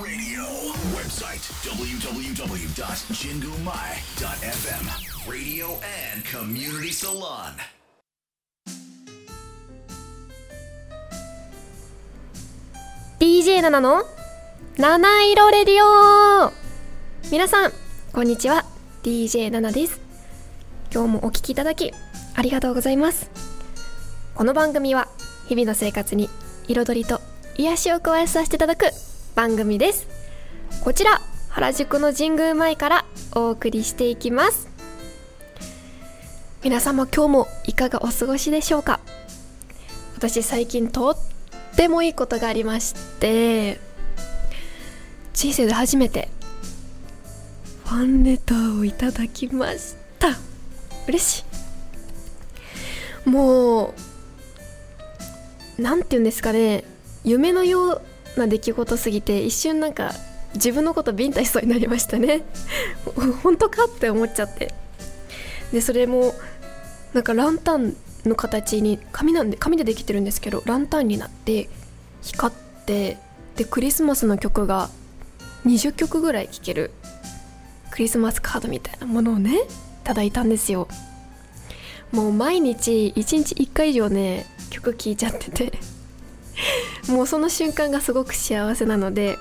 Radio. Website www.jingumai.fm. Radio and Community Salon. DJ 7の七色レディオ皆さんこんにちは DJ7 です今日もお聞きいただきありがとうございますこの番組は日々の生活に彩りと癒しを加えさせていただく番組です。こちら原宿の神宮前からお送りしていきます。皆様今日もいかがお過ごしでしょうか？私最近とってもいいことがありまして人生で初めてファンレターをいただきました。嬉しい。もうなんて言うんですかね。夢のような出来事すぎて一瞬なんか自分のことビンタしそうになりましたね。本当かって思っちゃって。でそれもなんかランタンの形に紙なんで紙でできてるんですけどランタンになって光ってでクリスマスの曲が20曲ぐらい聴けるクリスマスカードみたいなものをねいただいたんですよ。もう毎日1日1回以上ね曲聴いちゃってて。もうその瞬間がすごく幸せなので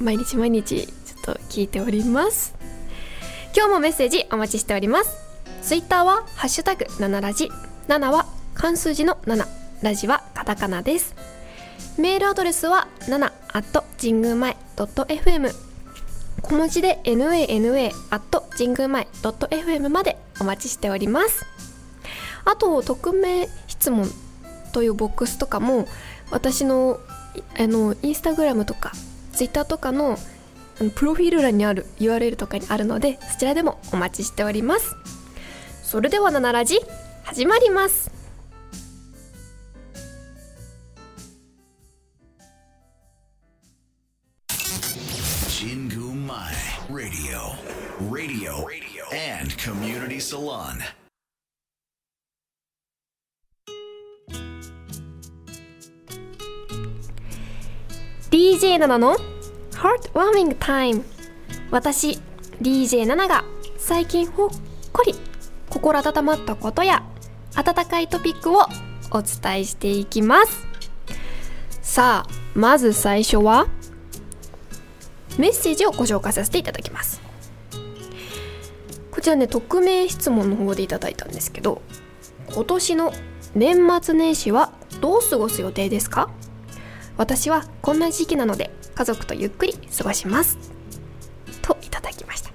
毎日毎日ちょっと聞いております。今日もメッセージお待ちしております。ツイッターはハッシュタグ7ラジ。7は漢数字の7ラジはカタカナです。メールアドレスは7 at 神宮前 .fm 小文字で nana at 神宮前 .fm までお待ちしております。あと匿名質問というボックスとかも私のあのインスタグラムとかツイッターとかのプロフィール欄にある URL とかにあるのでそちらでもお待ちしておりますそれでは「ナナラジ」始まります「Jingu Mai Radio. Radio. Radio. And Community Salon. DJ7 の Heartwarming Time 私 DJ7 が最近ほっこり心温まったことや温かいトピックをお伝えしていきます。さあまず最初はメッセージをご紹介させていただきます。こちらね匿名質問の方でいただいたんですけど今年の年末年始はどう過ごす予定ですか？私はこんな時期なので家族とゆっくり過ごします。といただきました。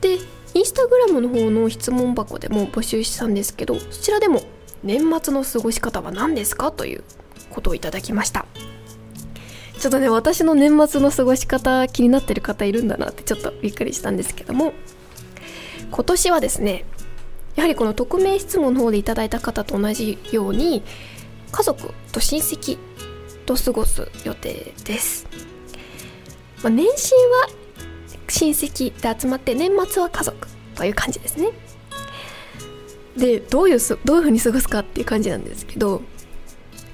でインスタグラムの方の質問箱でも募集したんですけどそちらでも年末の過ごし方は何ですかということをいただきました。ちょっとね私の年末の過ごし方気になってる方いるんだなってちょっとびっくりしたんですけども。今年はですねやはりこの匿名質問の方でいただいた方と同じように家族と親戚と過ごす予定です、まあ、年始は親戚で集まって年末は家族という感じですね。でどういうどういう風に過ごすかっていう感じなんですけど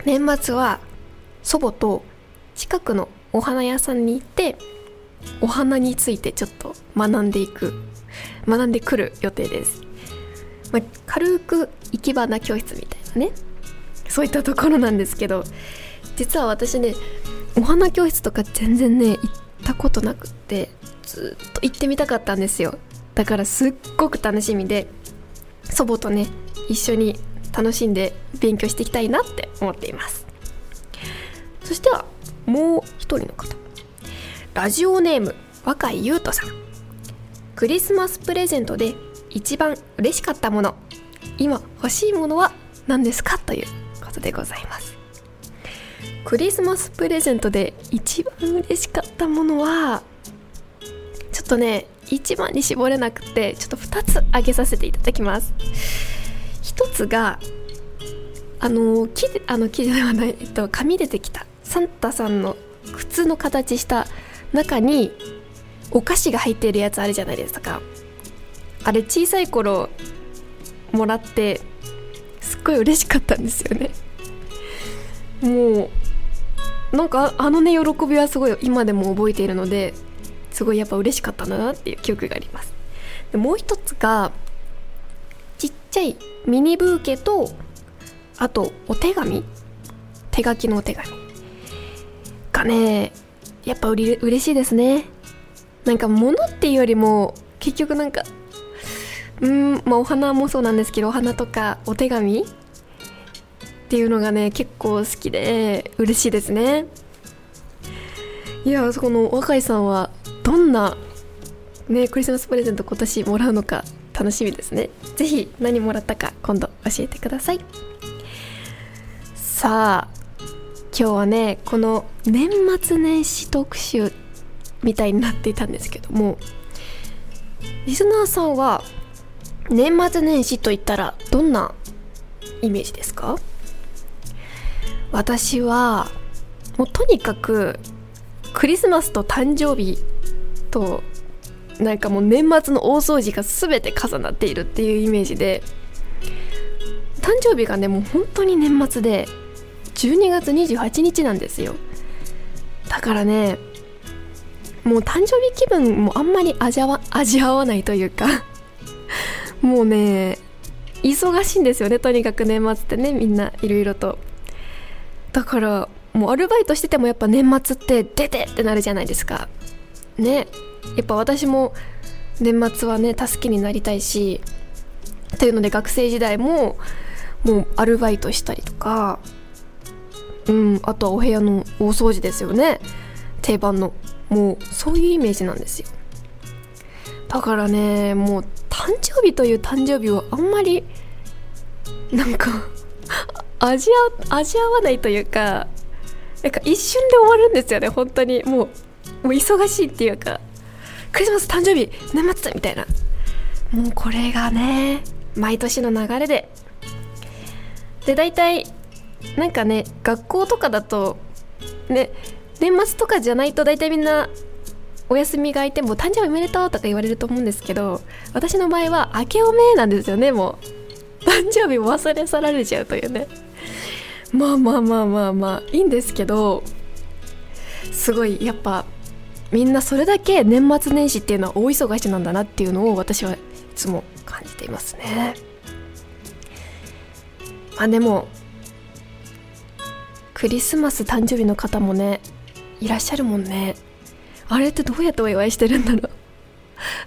年末は祖母と近くのお花屋さんに行ってお花についてちょっと学んでいく学んでくる予定です、まあ、軽く生き花教室みたいなねそういったところなんですけど実は私ねお花教室とか全然ね行ったことなくってずっと行ってみたかったんですよ。だからすっごく楽しみで祖母とね一緒に楽しんで勉強していきたいなって思っています。そしてはもう一人の方。ラジオネーム若井優斗さん。クリスマスプレゼントで一番嬉しかったもの。今欲しいものは何ですか？ということでございます。クリスマスプレゼントで一番嬉しかったものはちょっとね一番に絞れなくてちょっと2つ挙げさせていただきます。一つがあの木であの木ではない、えっと、紙でできたサンタさんの靴の形した中にお菓子が入っているやつあるじゃないですか。あれ小さい頃もらってすっごい嬉しかったんですよね。もうなんかあのね喜びはすごい今でも覚えているのですごいやっぱ嬉しかったんだなっていう記憶があります。でもう一つがちっちゃいミニブーケとあとお手紙。手書きのお手紙。がねやっぱうれ嬉しいですね。なんか物っていうよりも結局なんかうんまあお花もそうなんですけどお花とかお手紙っていうのがね結構好きで嬉しいですね。いやそこの若井さんはどんなねクリスマスプレゼント今年もらうのか楽しみですね。是非何もらったか今度教えてください。さあ今日はねこの年末年始特集みたいになっていたんですけどもリスナーさんは年末年始といったらどんなイメージですか？私はもうとにかくクリスマスと誕生日となんかもう年末の大掃除が全て重なっているっていうイメージで誕生日がねもう本当に年末で12月28日なんですよ。だからねもう誕生日気分もあんまり味わ味わわないというか もうね忙しいんですよねとにかく年末ってねみんないろいろと。だからもうアルバイトしててもやっぱ年末って出てってなるじゃないですか。ね。やっぱ私も年末はね助けになりたいしというので学生時代ももうアルバイトしたりとかうんあとはお部屋の大掃除ですよね。定番の。もうそういうイメージなんですよ。だからねもう誕生日という誕生日をあんまりなんか味わ味わわないというかなんか一瞬で終わるんですよね本当に。もうもう忙しいっていうかクリスマス誕生日年末みたいな。もうこれがね毎年の流れで。で大体なんかね学校とかだとね年末とかじゃないと大体みんなお休みが空いても誕生日おめでとうとか言われると思うんですけど私の場合は明けおめなんですよねもう。誕生日も忘れ去られちゃうというね。まあまあまあまあまあいいんですけどすごいやっぱみんなそれだけ年末年始っていうのは大忙しなんだなっていうのを私はいつも感じていますね。まあでもクリスマス誕生日の方もねいらっしゃるもんね。あれってどうやってお祝いしてるんだろう。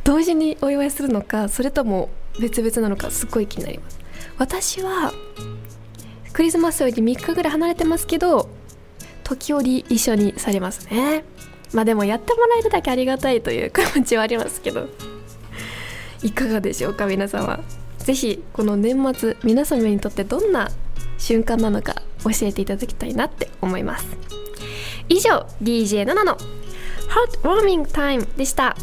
同時にお祝いするのかそれとも別々なのかすっごい気になります。私はクリスマスより3日ぐらい離れてますけど時折一緒にされますね。まあでもやってもらえるだけありがたいという気持ちはありますけど。いかがでしょうか皆様是非この年末皆様にとってどんな瞬間なのか教えていただきたいなって思います。以上 DJ7 の。Heartwarming Time でした。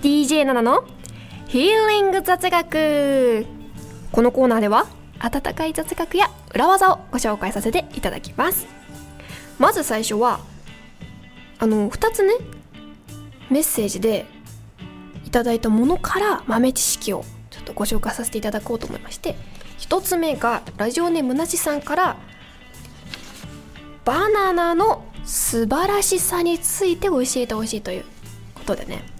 DJ7 のヒーリング雑学」このコーナーでは温かい雑学や裏技をご紹介させていただきます。まず最初はあの2つねメッセージでいただいたものから豆知識をちょっとご紹介させていただこうと思いまして1つ目がラジオネームなしさんからバナナの素晴らしさについて教えてほしいということでね。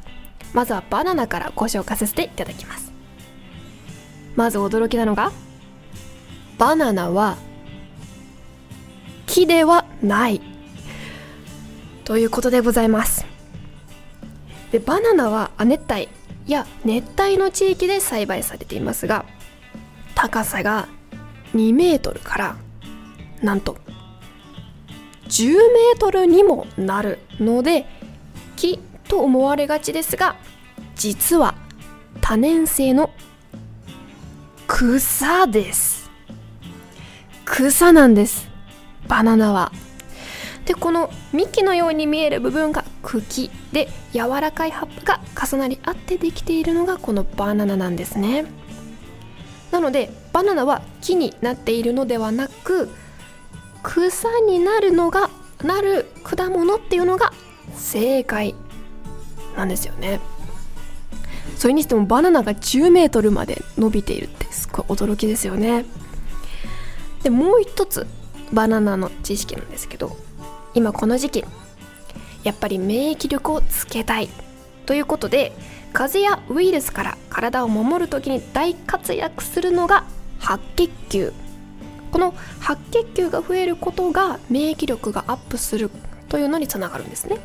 まずはバナナからご紹介させていただきます。まず驚きなのがバナナは木ではない。ということでございます。でバナナは亜熱帯や熱帯の地域で栽培されていますが高さが2メートルからなんと10メートルにもなるので木と思われがちですが実は多年生の草です。草なんです。バナナは。でこの幹のように見える部分が茎で柔らかい葉っぱが重なり合ってできているのがこのバナナなんですね。なのでバナナは木になっているのではなく草になるのがなる果物っていうのが正解。なんですよね。それにしてもバナナが10メートルまで伸びているってすごい驚きですよね。でもう一つバナナの知識なんですけど今この時期やっぱり免疫力をつけたいということで風邪やウイルスから体を守る時に大活躍するのが白血球。この白血球が増えることが免疫力がアップするというのにつながるんですね。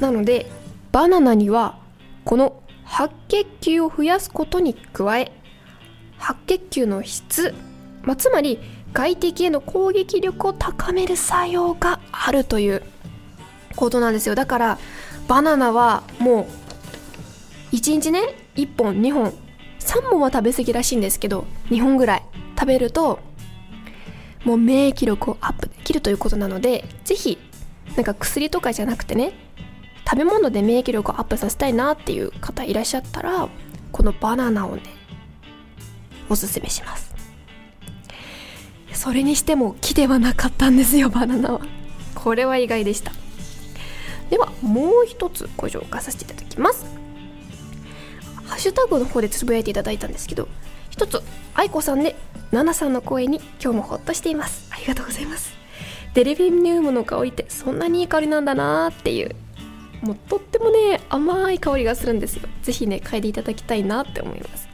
なのでバナナにはこの白血球を増やすことに加え白血球の質、まあ、つまり外敵への攻撃力を高める作用があるということなんですよ。だからバナナはもう1日ね1本2本3本は食べ過ぎらしいんですけど2本ぐらい食べるともう免疫力をアップできるということなので是非なんか薬とかじゃなくてね食べ物で免疫力をアップさせたいなっていう方いらっしゃったらこのバナナをねおすすめします。それにしても木ではなかったんですよバナナは。これは意外でした。ではもう一つご紹介させていただきます。ハッシュタグの方でつぶやいていただいたんですけど一つ愛子さんでナナさんの声に今日もほっとしています。ありがとうございます。デルフィニウムの香りってそんなにいい香りなんだなーっていうもうとってもね甘い香りがするんですよ。ぜひね嗅いでいただきたいなって思います。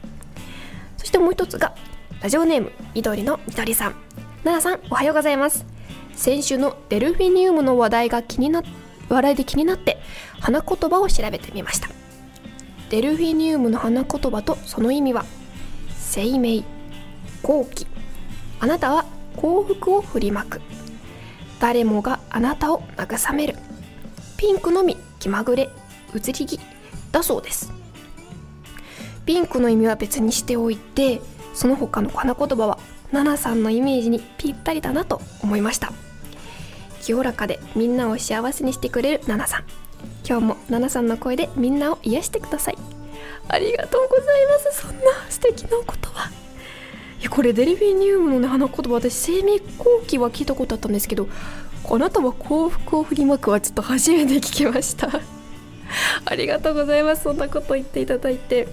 そしてもう一つがラジオネーム緑の緑さん。奈々さんおはようございます。先週のデルフィニウムの話題が気にな話題で気になって花言葉を調べてみました。デルフィニウムの花言葉とその意味は生命好奇。あなたは幸福を振りまく。誰もがあなたを慰める。ピンクのみ気まぐれ移り気だそうです。ピンクの意味は別にしておいてその他の花言葉はナナさんのイメージにぴったりだなと思いました。清らかでみんなを幸せにしてくれるナナさん。今日もナナさんの声でみんなを癒してください。ありがとうございますそんな素敵なお言葉。これデルフィニウムのね花言葉私生命後期は聞いたことあったんですけどあなたは幸福を振りまくはちょっと初めて聞きました。ありがとうございます。そんなこと言っていただいて。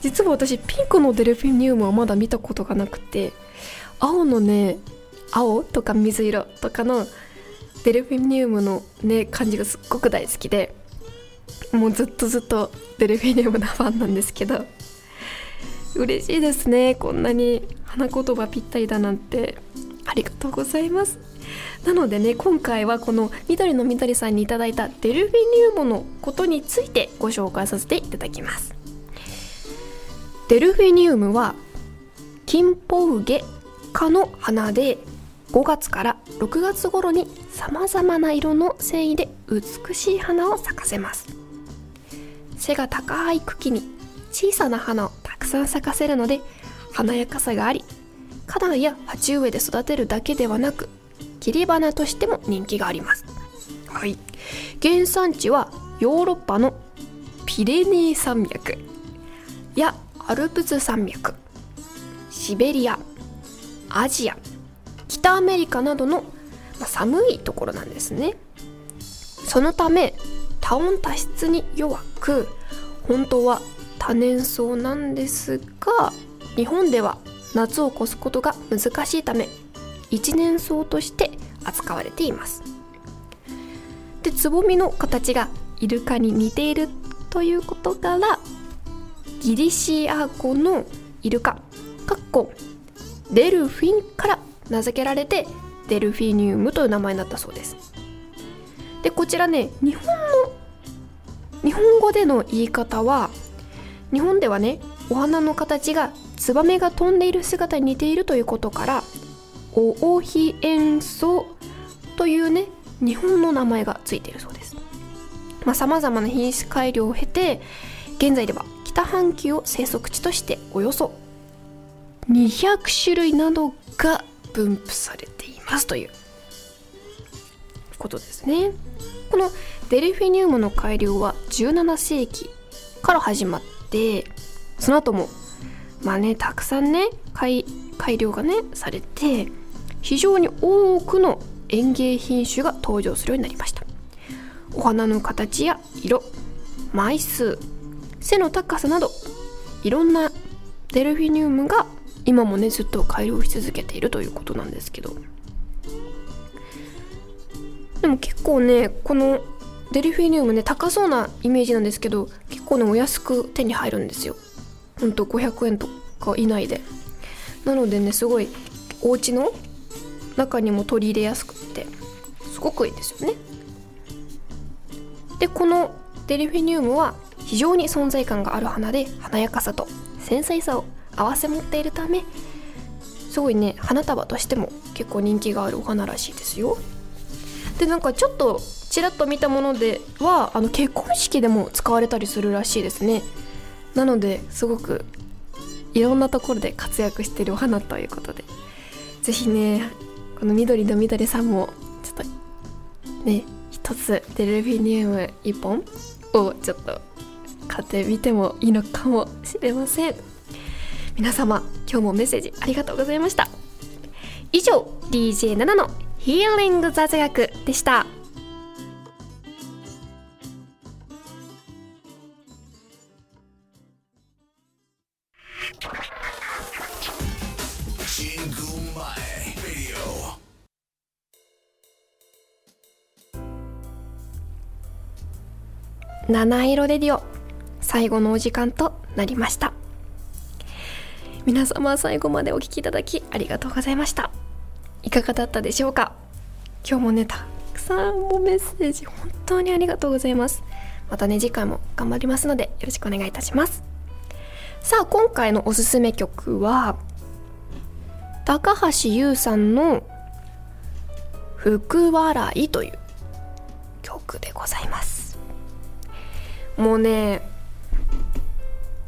実は私ピンクのデルフィニウムはまだ見たことがなくて青のね青？とか水色？とかのデルフィニウムのね感じがすっごく大好きでもうずっとずっとデルフィニウムのファンなんですけど嬉しいですね。こんなに花言葉ぴったりだなんて。ありがとうございます。なのでね今回はこの緑の緑さんにいただいたデルフィニウムのことについてご紹介させていただきます。デルフィニウムはキンポウゲ科の花で5月から6月頃にさまざまな色の繊維で美しい花を咲かせます。背が高い茎に小さな花をたくさん咲かせるので華やかさがあり花壇や鉢植えで育てるだけではなく切り花としても人気があります。はい。原産地はヨーロッパのピレネー山脈。やアルプス山脈。シベリア。アジア。北アメリカなどの、ま寒いところなんですね。そのため多温多湿に弱く本当は多年草なんですが日本では夏を越すことが難しいため一年草として扱われています。でつぼみの形がイルカに似ているということからギリシア語のイルカかっこデルフィンから名付けられてデルフィニウムという名前になったそうです。でこちらね日本の日本語での言い方は日本ではねお花の形がツバメが飛んでいる姿に似ているということからオオヒエンソというね日本の名前がついているそうです。さまざ、まな品種改良を経て現在では北半球を生息地としておよそ200種類などが分布されていますということですね。このデルフィニウムの改良は17世紀から始まってその後もまあねたくさんね改改良がねされて非常に多くの園芸品種が登場するようになりました。お花の形や色枚数背の高さなどいろんなデルフィニウムが今もねずっと改良し続けているということなんですけど。でも結構ねこのデルフィニウムね高そうなイメージなんですけど結構ねお安く手に入るんですよ。ほんと500円とか以内で。なのでねすごいお家の中にも取り入れやすくって。すごくいいですよね。でこのデルフィニウムは非常に存在感がある花で華やかさと繊細さを併せ持っているためすごいね花束としても結構人気があるお花らしいですよ。でなんかちょっとちらっと見たものではあの結婚式でも使われたりするらしいですね。なのですごくいろんなところで活躍してるお花ということで是非ねこの緑の緑さんもちょっとね一つデルフィニウム1本をちょっと買ってみてもいいのかもしれません。皆様今日もメッセージありがとうございました。以上 DJ7 のヒーリング雑学でした。七色レディオ。最後のお時間となりました。皆様最後までお聴きいただきありがとうございました。いかがだったでしょうか？今日もねたくさんもメッセージ本当にありがとうございます。またね次回も頑張りますのでよろしくお願いいたします。さあ今回のおすすめ曲は高橋優さんの「福笑い」という曲でございます。もうね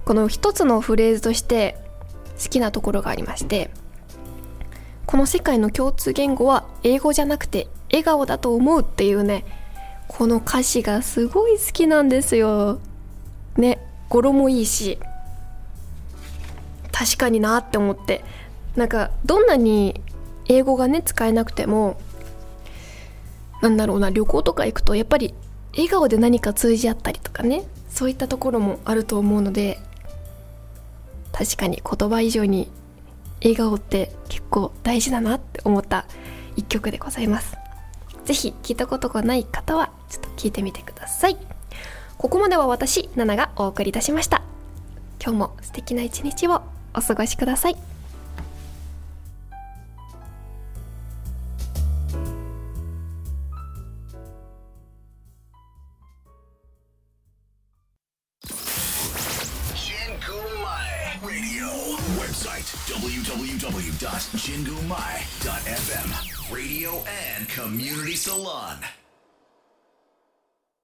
この一つのフレーズとして好きなところがありましてこの世界の共通言語は英語じゃなくて笑顔だと思うっていうねこの歌詞がすごい好きなんですよ。ね語呂もいいし確かになって思ってなんかどんなに英語がね使えなくてもなんだろうな旅行とか行くとやっぱり笑顔で何か通じ合ったりとかねそういったところもあると思うので確かに言葉以上に笑顔って結構大事だなって思った一曲でございます。是非聞いたことがない方はちょっと聞いてみてください。ここまでは私ナナがお送りいたしました。今日も素敵な一日をお過ごしください。Salon